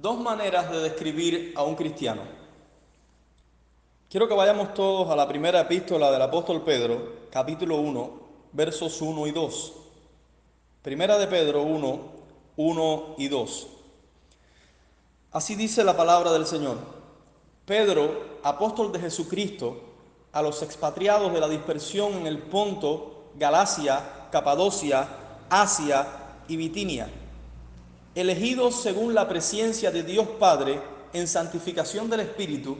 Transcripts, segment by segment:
dos maneras de describir a un cristiano. Quiero que vayamos todos a la primera epístola del apóstol Pedro, capítulo 1, versos 1 y 2. Primera de Pedro 1, 1 y 2. Así dice la palabra del Señor. Pedro, apóstol de Jesucristo, a los expatriados de la dispersión en el Ponto, Galacia, Capadocia, Asia y Bitinia elegidos según la presencia de Dios Padre en santificación del Espíritu,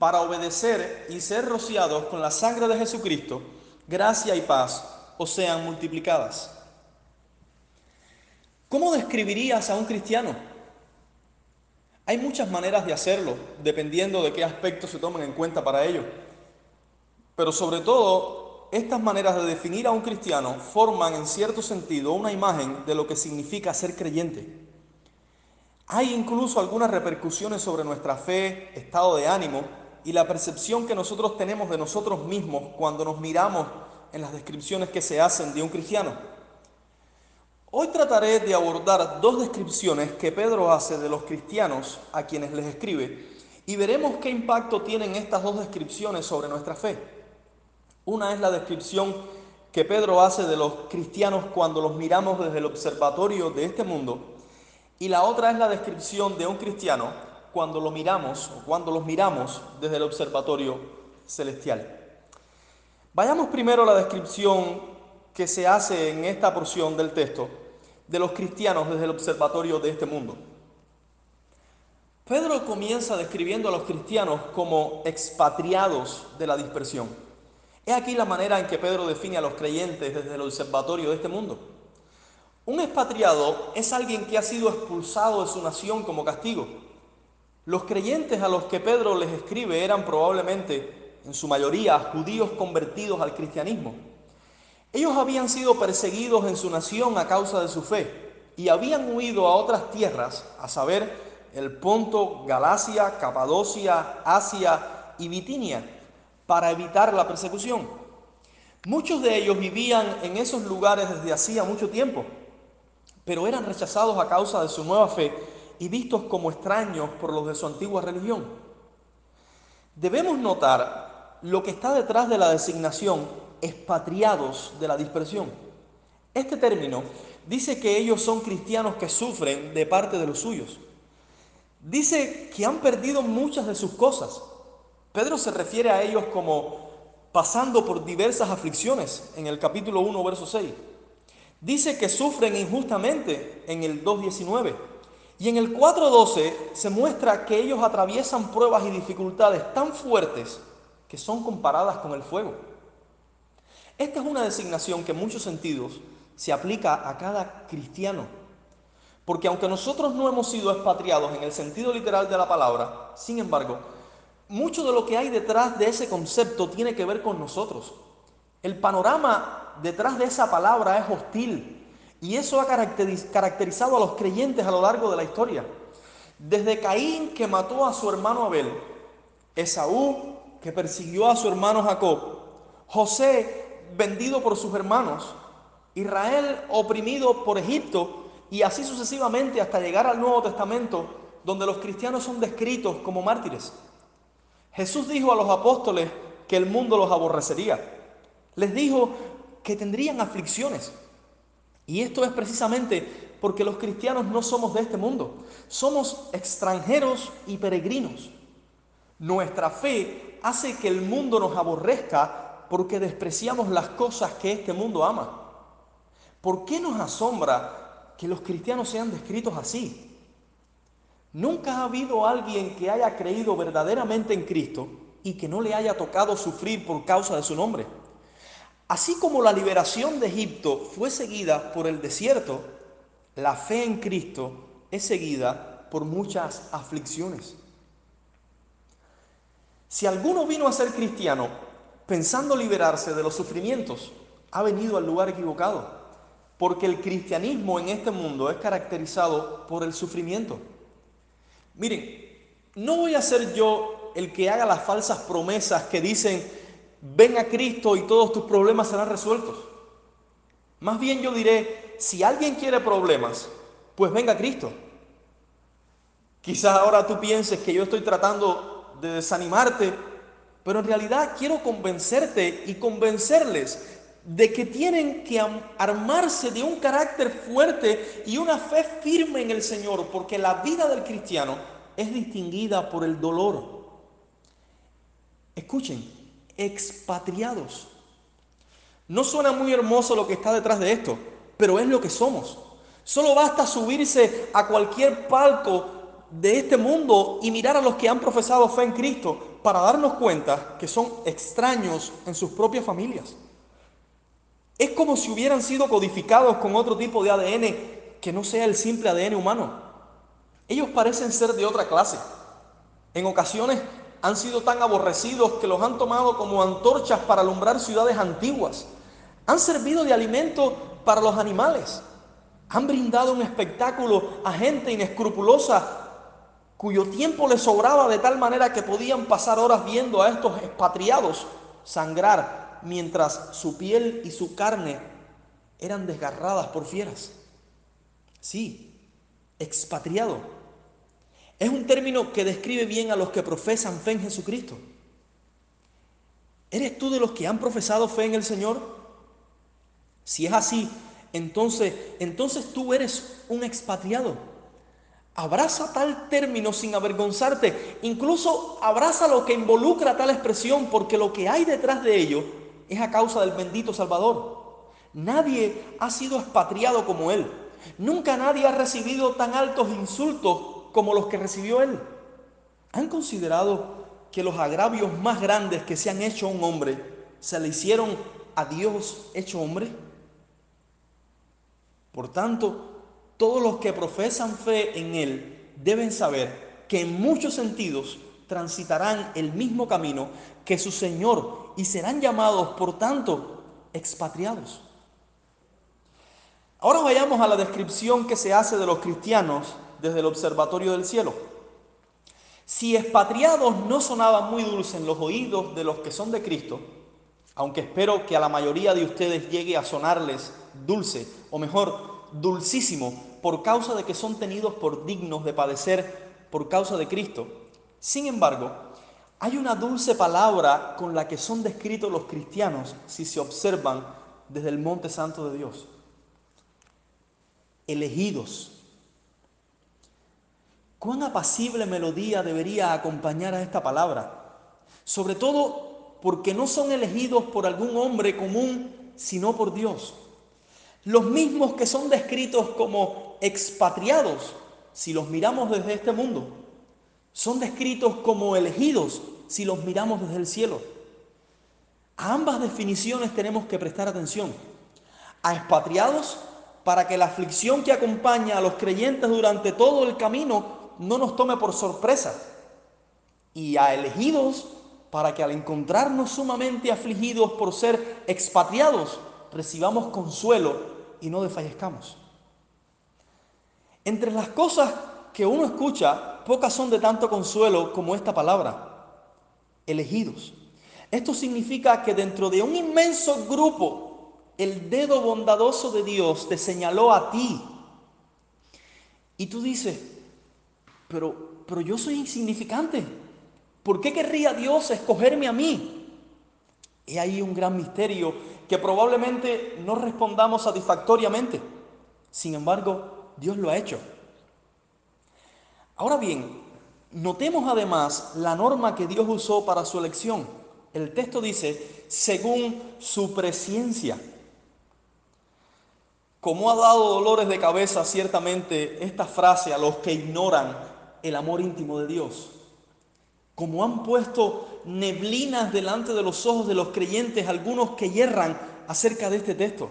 para obedecer y ser rociados con la sangre de Jesucristo, gracia y paz os sean multiplicadas. ¿Cómo describirías a un cristiano? Hay muchas maneras de hacerlo, dependiendo de qué aspectos se tomen en cuenta para ello. Pero sobre todo, estas maneras de definir a un cristiano forman en cierto sentido una imagen de lo que significa ser creyente. Hay incluso algunas repercusiones sobre nuestra fe, estado de ánimo y la percepción que nosotros tenemos de nosotros mismos cuando nos miramos en las descripciones que se hacen de un cristiano. Hoy trataré de abordar dos descripciones que Pedro hace de los cristianos a quienes les escribe y veremos qué impacto tienen estas dos descripciones sobre nuestra fe. Una es la descripción que Pedro hace de los cristianos cuando los miramos desde el observatorio de este mundo y la otra es la descripción de un cristiano cuando lo miramos o cuando los miramos desde el observatorio celestial. Vayamos primero a la descripción que se hace en esta porción del texto de los cristianos desde el observatorio de este mundo. Pedro comienza describiendo a los cristianos como expatriados de la dispersión. Es aquí la manera en que Pedro define a los creyentes desde el observatorio de este mundo. Un expatriado es alguien que ha sido expulsado de su nación como castigo. Los creyentes a los que Pedro les escribe eran probablemente, en su mayoría, judíos convertidos al cristianismo. Ellos habían sido perseguidos en su nación a causa de su fe y habían huido a otras tierras, a saber, el Ponto, Galacia, Capadocia, Asia y Bitinia, para evitar la persecución. Muchos de ellos vivían en esos lugares desde hacía mucho tiempo pero eran rechazados a causa de su nueva fe y vistos como extraños por los de su antigua religión. Debemos notar lo que está detrás de la designación expatriados de la dispersión. Este término dice que ellos son cristianos que sufren de parte de los suyos. Dice que han perdido muchas de sus cosas. Pedro se refiere a ellos como pasando por diversas aflicciones en el capítulo 1, verso 6. Dice que sufren injustamente en el 2.19. Y en el 4.12 se muestra que ellos atraviesan pruebas y dificultades tan fuertes que son comparadas con el fuego. Esta es una designación que en muchos sentidos se aplica a cada cristiano. Porque aunque nosotros no hemos sido expatriados en el sentido literal de la palabra, sin embargo, mucho de lo que hay detrás de ese concepto tiene que ver con nosotros. El panorama detrás de esa palabra es hostil y eso ha caracterizado a los creyentes a lo largo de la historia. Desde Caín que mató a su hermano Abel, Esaú que persiguió a su hermano Jacob, José vendido por sus hermanos, Israel oprimido por Egipto y así sucesivamente hasta llegar al Nuevo Testamento donde los cristianos son descritos como mártires. Jesús dijo a los apóstoles que el mundo los aborrecería. Les dijo que tendrían aflicciones. Y esto es precisamente porque los cristianos no somos de este mundo. Somos extranjeros y peregrinos. Nuestra fe hace que el mundo nos aborrezca porque despreciamos las cosas que este mundo ama. ¿Por qué nos asombra que los cristianos sean descritos así? Nunca ha habido alguien que haya creído verdaderamente en Cristo y que no le haya tocado sufrir por causa de su nombre. Así como la liberación de Egipto fue seguida por el desierto, la fe en Cristo es seguida por muchas aflicciones. Si alguno vino a ser cristiano pensando liberarse de los sufrimientos, ha venido al lugar equivocado, porque el cristianismo en este mundo es caracterizado por el sufrimiento. Miren, no voy a ser yo el que haga las falsas promesas que dicen, ven a Cristo y todos tus problemas serán resueltos. Más bien yo diré, si alguien quiere problemas, pues venga a Cristo. Quizás ahora tú pienses que yo estoy tratando de desanimarte, pero en realidad quiero convencerte y convencerles de que tienen que armarse de un carácter fuerte y una fe firme en el Señor, porque la vida del cristiano es distinguida por el dolor. Escuchen, expatriados. No suena muy hermoso lo que está detrás de esto, pero es lo que somos. Solo basta subirse a cualquier palco de este mundo y mirar a los que han profesado fe en Cristo para darnos cuenta que son extraños en sus propias familias. Es como si hubieran sido codificados con otro tipo de ADN que no sea el simple ADN humano. Ellos parecen ser de otra clase. En ocasiones han sido tan aborrecidos que los han tomado como antorchas para alumbrar ciudades antiguas. Han servido de alimento para los animales. Han brindado un espectáculo a gente inescrupulosa cuyo tiempo les sobraba de tal manera que podían pasar horas viendo a estos expatriados sangrar mientras su piel y su carne eran desgarradas por fieras. Sí, expatriado. Es un término que describe bien a los que profesan fe en Jesucristo. ¿Eres tú de los que han profesado fe en el Señor? Si es así, entonces, entonces tú eres un expatriado. Abraza tal término sin avergonzarte. Incluso abraza lo que involucra tal expresión, porque lo que hay detrás de ello es a causa del bendito Salvador. Nadie ha sido expatriado como Él. Nunca nadie ha recibido tan altos insultos como los que recibió Él. ¿Han considerado que los agravios más grandes que se han hecho a un hombre se le hicieron a Dios hecho hombre? Por tanto, todos los que profesan fe en Él deben saber que en muchos sentidos transitarán el mismo camino que su Señor y serán llamados, por tanto, expatriados. Ahora vayamos a la descripción que se hace de los cristianos desde el observatorio del cielo. Si expatriados no sonaba muy dulce en los oídos de los que son de Cristo, aunque espero que a la mayoría de ustedes llegue a sonarles dulce, o mejor, dulcísimo, por causa de que son tenidos por dignos de padecer por causa de Cristo. Sin embargo, hay una dulce palabra con la que son descritos los cristianos si se observan desde el monte santo de Dios. Elegidos. ¿Cuán apacible melodía debería acompañar a esta palabra? Sobre todo porque no son elegidos por algún hombre común, sino por Dios. Los mismos que son descritos como expatriados, si los miramos desde este mundo, son descritos como elegidos si los miramos desde el cielo. A ambas definiciones tenemos que prestar atención. A expatriados para que la aflicción que acompaña a los creyentes durante todo el camino no nos tome por sorpresa. Y a elegidos para que al encontrarnos sumamente afligidos por ser expatriados, recibamos consuelo y no desfallezcamos. Entre las cosas que uno escucha, pocas son de tanto consuelo como esta palabra, elegidos. Esto significa que dentro de un inmenso grupo, el dedo bondadoso de Dios te señaló a ti. Y tú dices, pero, pero yo soy insignificante. ¿Por qué querría Dios escogerme a mí? Y hay un gran misterio que probablemente no respondamos satisfactoriamente. Sin embargo, Dios lo ha hecho. Ahora bien, notemos además la norma que Dios usó para su elección. El texto dice, según su presencia. Como ha dado dolores de cabeza ciertamente esta frase a los que ignoran el amor íntimo de Dios como han puesto neblinas delante de los ojos de los creyentes, algunos que yerran acerca de este texto.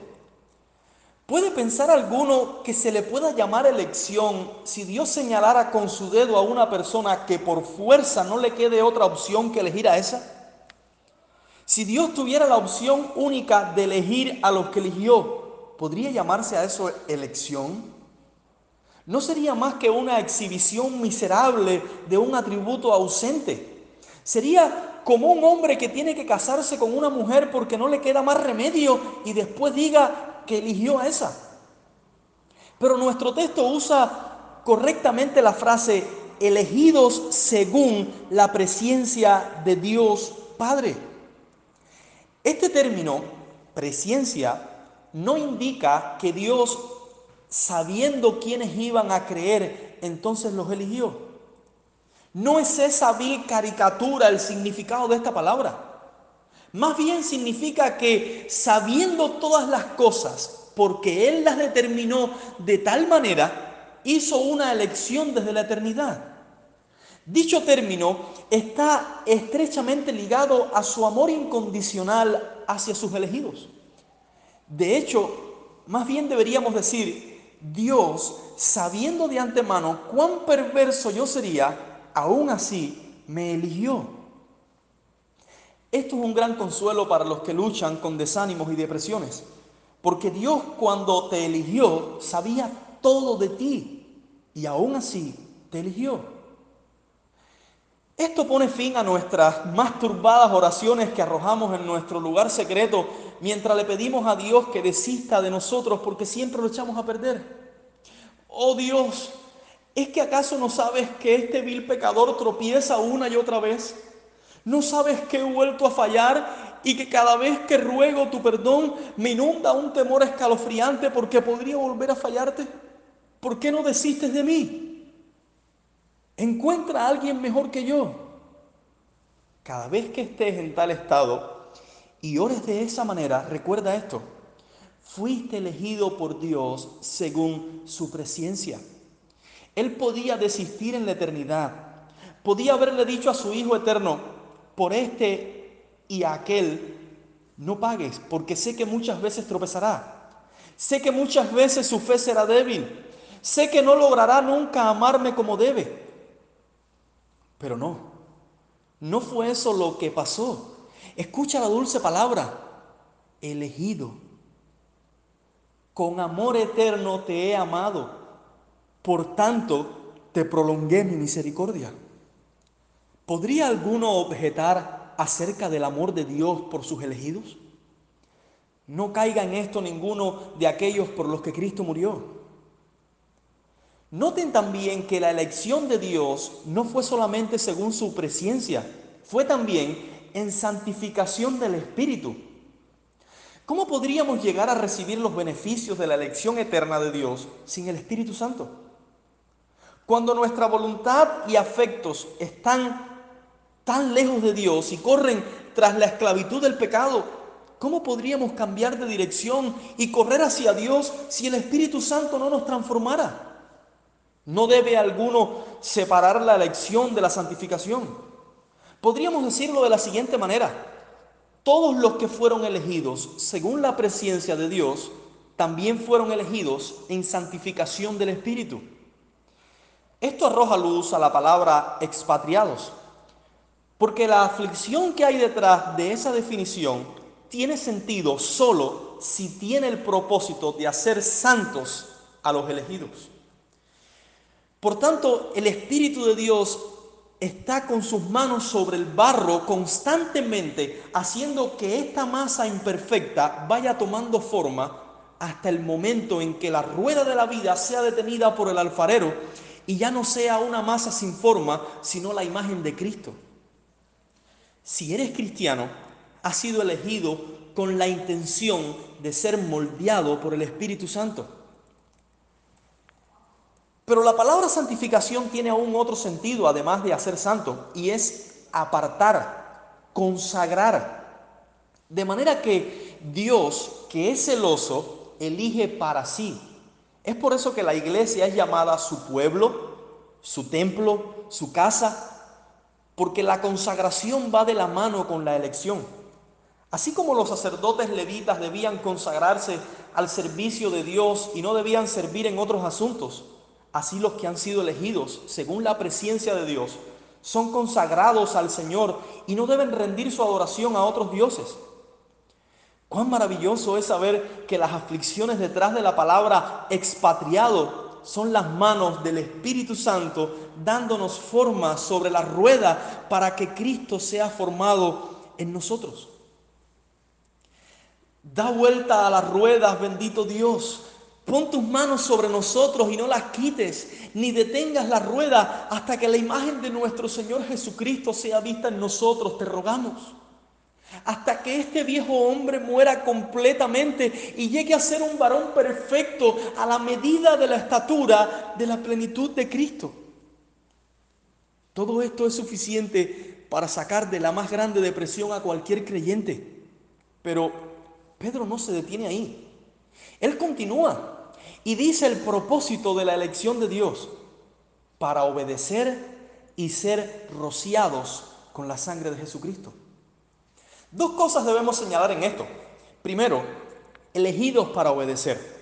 ¿Puede pensar alguno que se le pueda llamar elección si Dios señalara con su dedo a una persona que por fuerza no le quede otra opción que elegir a esa? Si Dios tuviera la opción única de elegir a los que eligió, ¿podría llamarse a eso elección? No sería más que una exhibición miserable de un atributo ausente. Sería como un hombre que tiene que casarse con una mujer porque no le queda más remedio y después diga que eligió a esa. Pero nuestro texto usa correctamente la frase elegidos según la presencia de Dios Padre. Este término, presencia, no indica que Dios, sabiendo quiénes iban a creer, entonces los eligió. No es esa vil caricatura el significado de esta palabra. Más bien significa que sabiendo todas las cosas, porque Él las determinó de tal manera, hizo una elección desde la eternidad. Dicho término está estrechamente ligado a su amor incondicional hacia sus elegidos. De hecho, más bien deberíamos decir, Dios, sabiendo de antemano cuán perverso yo sería, aún así me eligió. Esto es un gran consuelo para los que luchan con desánimos y depresiones, porque Dios cuando te eligió sabía todo de ti y aún así te eligió. Esto pone fin a nuestras más turbadas oraciones que arrojamos en nuestro lugar secreto mientras le pedimos a Dios que desista de nosotros porque siempre lo echamos a perder. Oh Dios, ¿es que acaso no sabes que este vil pecador tropieza una y otra vez? ¿No sabes que he vuelto a fallar y que cada vez que ruego tu perdón me inunda un temor escalofriante porque podría volver a fallarte? ¿Por qué no desistes de mí? Encuentra a alguien mejor que yo. Cada vez que estés en tal estado y ores de esa manera, recuerda esto. Fuiste elegido por Dios según su presencia. Él podía desistir en la eternidad. Podía haberle dicho a su Hijo eterno, por este y aquel no pagues, porque sé que muchas veces tropezará. Sé que muchas veces su fe será débil. Sé que no logrará nunca amarme como debe. Pero no, no fue eso lo que pasó. Escucha la dulce palabra, elegido. Con amor eterno te he amado. Por tanto, te prolongué mi misericordia. ¿Podría alguno objetar acerca del amor de Dios por sus elegidos? No caiga en esto ninguno de aquellos por los que Cristo murió. Noten también que la elección de Dios no fue solamente según su presencia, fue también en santificación del Espíritu. ¿Cómo podríamos llegar a recibir los beneficios de la elección eterna de Dios sin el Espíritu Santo? Cuando nuestra voluntad y afectos están tan lejos de Dios y corren tras la esclavitud del pecado, ¿cómo podríamos cambiar de dirección y correr hacia Dios si el Espíritu Santo no nos transformara? No debe alguno separar la elección de la santificación. Podríamos decirlo de la siguiente manera. Todos los que fueron elegidos según la presencia de Dios, también fueron elegidos en santificación del Espíritu. Esto arroja luz a la palabra expatriados. Porque la aflicción que hay detrás de esa definición tiene sentido solo si tiene el propósito de hacer santos a los elegidos. Por tanto, el Espíritu de Dios está con sus manos sobre el barro constantemente, haciendo que esta masa imperfecta vaya tomando forma hasta el momento en que la rueda de la vida sea detenida por el alfarero y ya no sea una masa sin forma, sino la imagen de Cristo. Si eres cristiano, has sido elegido con la intención de ser moldeado por el Espíritu Santo. Pero la palabra santificación tiene aún otro sentido, además de hacer santo, y es apartar, consagrar. De manera que Dios, que es celoso, elige para sí. Es por eso que la iglesia es llamada su pueblo, su templo, su casa, porque la consagración va de la mano con la elección. Así como los sacerdotes levitas debían consagrarse al servicio de Dios y no debían servir en otros asuntos, así los que han sido elegidos según la presencia de Dios son consagrados al Señor y no deben rendir su adoración a otros dioses. Cuán maravilloso es saber que las aflicciones detrás de la palabra expatriado son las manos del Espíritu Santo dándonos forma sobre la rueda para que Cristo sea formado en nosotros. Da vuelta a las ruedas, bendito Dios, Pon tus manos sobre nosotros y no las quites, ni detengas la rueda hasta que la imagen de nuestro Señor Jesucristo sea vista en nosotros, te rogamos. Hasta que este viejo hombre muera completamente y llegue a ser un varón perfecto a la medida de la estatura de la plenitud de Cristo. Todo esto es suficiente para sacar de la más grande depresión a cualquier creyente. Pero Pedro no se detiene ahí. Él continúa y dice el propósito de la elección de Dios para obedecer y ser rociados con la sangre de Jesucristo. Dos cosas debemos señalar en esto. Primero, elegidos para obedecer.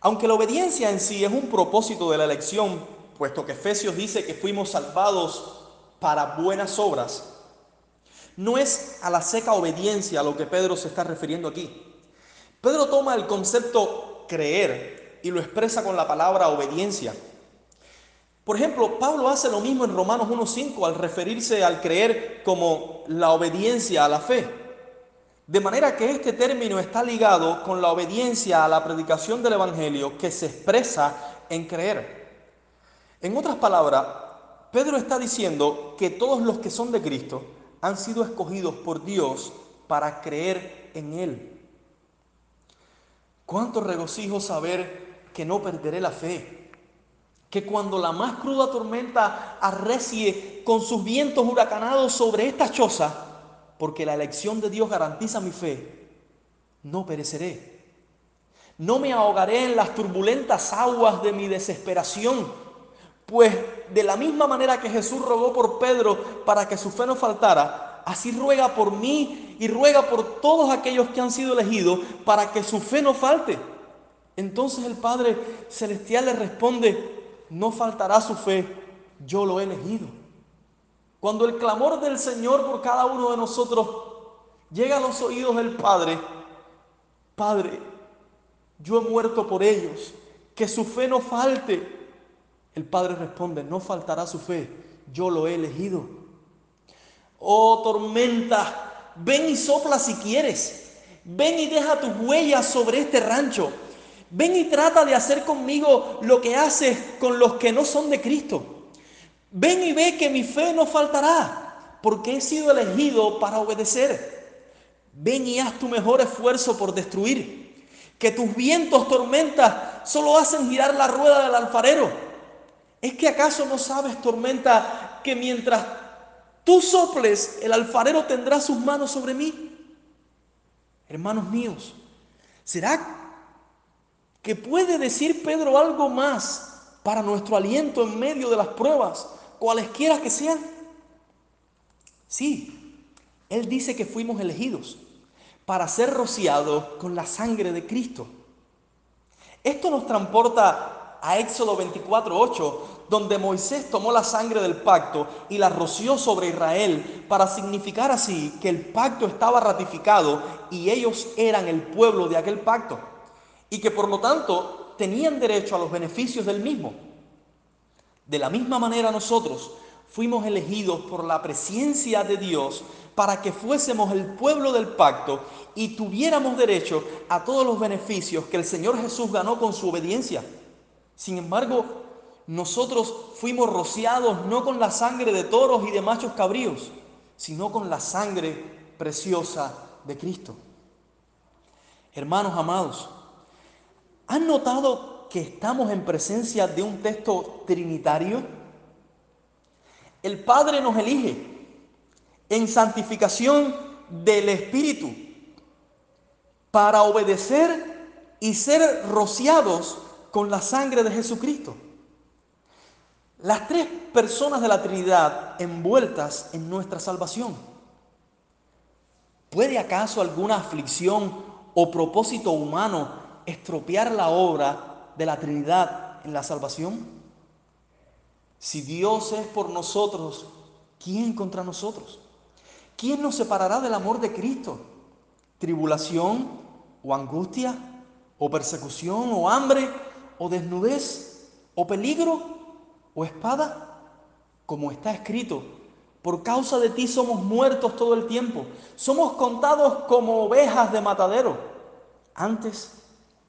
Aunque la obediencia en sí es un propósito de la elección, puesto que Efesios dice que fuimos salvados para buenas obras, no es a la seca obediencia a lo que Pedro se está refiriendo aquí. Pedro toma el concepto creer y lo expresa con la palabra obediencia. Por ejemplo, Pablo hace lo mismo en Romanos 1.5 al referirse al creer como la obediencia a la fe. De manera que este término está ligado con la obediencia a la predicación del Evangelio que se expresa en creer. En otras palabras, Pedro está diciendo que todos los que son de Cristo han sido escogidos por Dios para creer en Él. Cuánto regocijo saber que no perderé la fe. Que cuando la más cruda tormenta arrecie con sus vientos huracanados sobre esta choza, porque la elección de Dios garantiza mi fe, no pereceré. No me ahogaré en las turbulentas aguas de mi desesperación, pues de la misma manera que Jesús rogó por Pedro para que su fe no faltara, así ruega por mí y ruega por todos aquellos que han sido elegidos para que su fe no falte. Entonces el Padre Celestial le responde, no faltará su fe, yo lo he elegido. Cuando el clamor del Señor por cada uno de nosotros llega a los oídos del Padre, Padre, yo he muerto por ellos, que su fe no falte. El Padre responde, no faltará su fe, yo lo he elegido. Oh tormenta, ven y sopla si quieres. Ven y deja tus huellas sobre este rancho. Ven y trata de hacer conmigo lo que haces con los que no son de Cristo. Ven y ve que mi fe no faltará, porque he sido elegido para obedecer. Ven y haz tu mejor esfuerzo por destruir. Que tus vientos, tormentas, solo hacen girar la rueda del alfarero. ¿Es que acaso no sabes, tormenta, que mientras tú soples, el alfarero tendrá sus manos sobre mí. Hermanos míos, ¿será que puede decir Pedro algo más para nuestro aliento en medio de las pruebas, cualesquiera que sean? Sí, él dice que fuimos elegidos para ser rociados con la sangre de Cristo. Esto nos transporta a Éxodo 24:8, donde Moisés tomó la sangre del pacto y la roció sobre Israel para significar así que el pacto estaba ratificado y ellos eran el pueblo de aquel pacto y que por lo tanto tenían derecho a los beneficios del mismo. De la misma manera nosotros fuimos elegidos por la presencia de Dios para que fuésemos el pueblo del pacto y tuviéramos derecho a todos los beneficios que el Señor Jesús ganó con su obediencia. Sin embargo, nosotros fuimos rociados no con la sangre de toros y de machos cabríos, sino con la sangre preciosa de Cristo. Hermanos amados, ¿han notado que estamos en presencia de un texto trinitario? El Padre nos elige en santificación del Espíritu para obedecer y ser rociados con la sangre de Jesucristo. Las tres personas de la Trinidad envueltas en nuestra salvación. ¿Puede acaso alguna aflicción o propósito humano estropear la obra de la Trinidad en la salvación? Si Dios es por nosotros, ¿quién contra nosotros? ¿Quién nos separará del amor de Cristo? ¿Tribulación o angustia o persecución o hambre o desnudez o peligro o espada? Como está escrito, por causa de ti somos muertos todo el tiempo, somos contados como ovejas de matadero. Antes,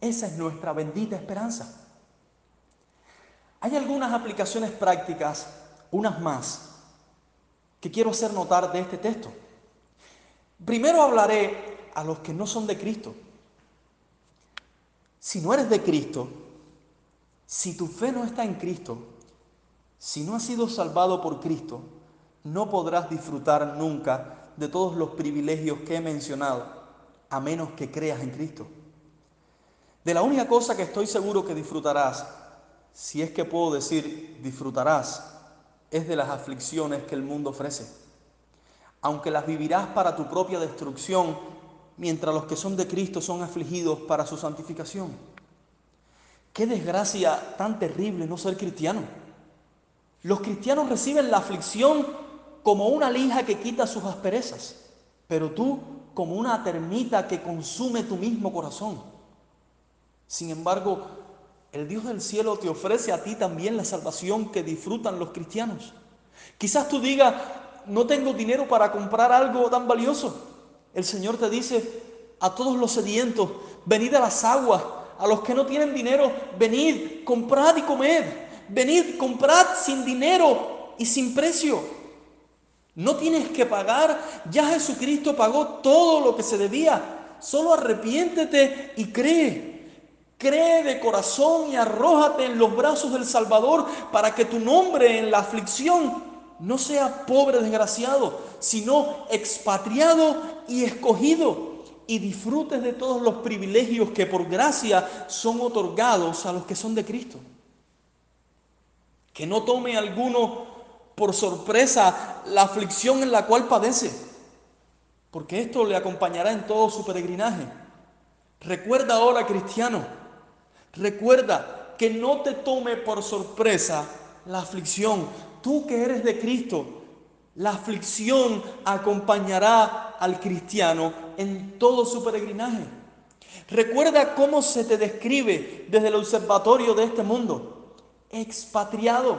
Esa es nuestra bendita esperanza. Hay algunas aplicaciones prácticas, unas más, que quiero hacer notar de este texto. Primero hablaré a los que no son de Cristo. Si no eres de Cristo, si tu fe no está en Cristo, si no has sido salvado por Cristo, no podrás disfrutar nunca de todos los privilegios que he mencionado, a menos que creas en Cristo. De la única cosa que estoy seguro que disfrutarás, si es que puedo decir disfrutarás, es de las aflicciones que el mundo ofrece. Aunque las vivirás para tu propia destrucción, mientras los que son de Cristo son afligidos para su santificación. Qué desgracia tan terrible no ser cristiano. Los cristianos reciben la aflicción como una lija que quita sus asperezas, pero tú como una termita que consume tu mismo corazón. Sin embargo, el Dios del cielo te ofrece a ti también la salvación que disfrutan los cristianos. Quizás tú digas, no tengo dinero para comprar algo tan valioso. El Señor te dice a todos los sedientos, venid a las aguas, a los que no tienen dinero, venid, comprad y comed, venid, comprad sin dinero y sin precio. No tienes que pagar, ya Jesucristo pagó todo lo que se debía. Solo arrepiéntete y cree. Cree de corazón y arrójate en los brazos del Salvador para que tu nombre en la aflicción no sea pobre desgraciado, sino expatriado y escogido y disfrutes de todos los privilegios que por gracia son otorgados a los que son de Cristo. Que no tome alguno por sorpresa la aflicción en la cual padece, porque esto le acompañará en todo su peregrinaje. Recuerda ahora, cristiano, recuerda que no te tome por sorpresa la aflicción. Tú que eres de Cristo, la aflicción acompañará al cristiano en todo su peregrinaje. Recuerda cómo se te describe desde el observatorio de este mundo. Expatriado.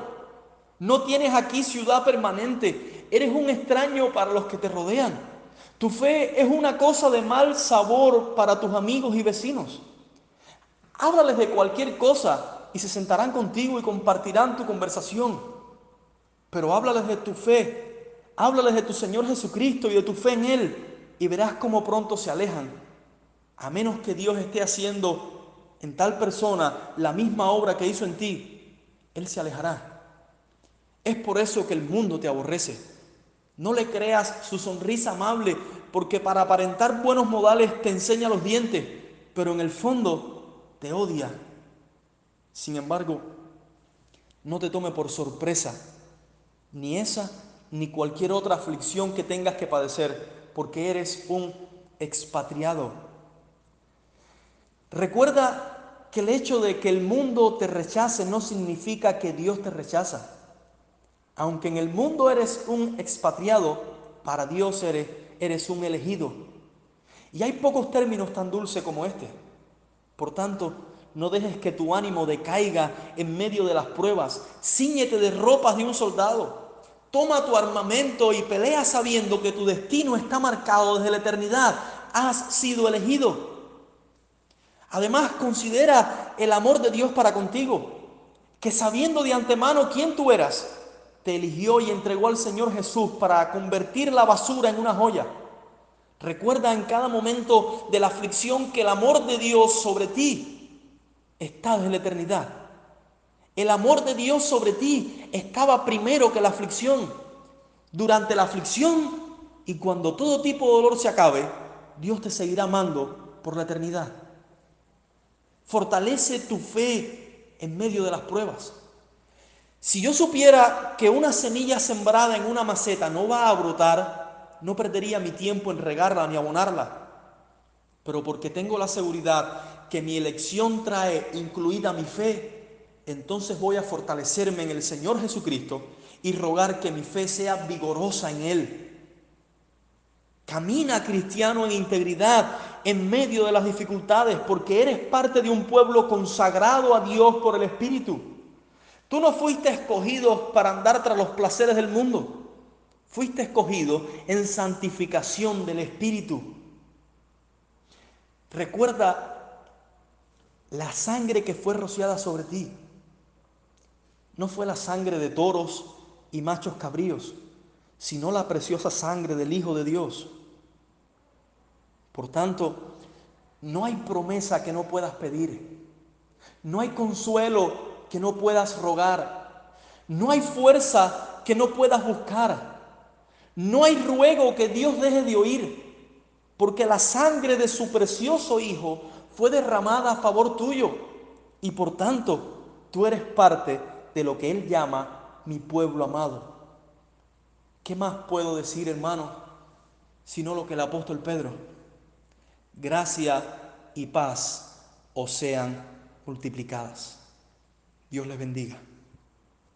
No tienes aquí ciudad permanente. Eres un extraño para los que te rodean. Tu fe es una cosa de mal sabor para tus amigos y vecinos. Háblales de cualquier cosa y se sentarán contigo y compartirán tu conversación. Pero háblales de tu fe Háblales de tu Señor Jesucristo y de tu fe en Él y verás cómo pronto se alejan. A menos que Dios esté haciendo en tal persona la misma obra que hizo en ti, Él se alejará. Es por eso que el mundo te aborrece. No le creas su sonrisa amable, porque para aparentar buenos modales te enseña los dientes, pero en el fondo te odia. Sin embargo, no te tome por sorpresa ni esa ni cualquier otra aflicción que tengas que padecer, porque eres un expatriado. Recuerda que el hecho de que el mundo te rechace no significa que Dios te rechaza. Aunque en el mundo eres un expatriado, para Dios eres, eres un elegido. Y hay pocos términos tan dulces como este. Por tanto, no dejes que tu ánimo decaiga en medio de las pruebas. Cíñete de ropas de un soldado. Toma tu armamento y pelea sabiendo que tu destino está marcado desde la eternidad. Has sido elegido. Además, considera el amor de Dios para contigo, que sabiendo de antemano quién tú eras, te eligió y entregó al Señor Jesús para convertir la basura en una joya. Recuerda en cada momento de la aflicción que el amor de Dios sobre ti está desde la eternidad. El amor de Dios sobre ti estaba primero que la aflicción. Durante la aflicción y cuando todo tipo de dolor se acabe, Dios te seguirá amando por la eternidad. Fortalece tu fe en medio de las pruebas. Si yo supiera que una semilla sembrada en una maceta no va a brotar, no perdería mi tiempo en regarla ni abonarla. Pero porque tengo la seguridad que mi elección trae incluida mi fe, entonces voy a fortalecerme en el Señor Jesucristo y rogar que mi fe sea vigorosa en Él. Camina cristiano en integridad en medio de las dificultades porque eres parte de un pueblo consagrado a Dios por el Espíritu. Tú no fuiste escogido para andar tras los placeres del mundo. Fuiste escogido en santificación del Espíritu. Recuerda la sangre que fue rociada sobre ti. No fue la sangre de toros y machos cabríos, sino la preciosa sangre del Hijo de Dios. Por tanto, no hay promesa que no puedas pedir. No hay consuelo que no puedas rogar. No hay fuerza que no puedas buscar. No hay ruego que Dios deje de oír. Porque la sangre de su precioso Hijo fue derramada a favor tuyo. Y por tanto, tú eres parte de lo que Él llama mi pueblo amado. ¿Qué más puedo decir, hermano, sino lo que el apóstol Pedro? Gracia y paz os sean multiplicadas. Dios les bendiga.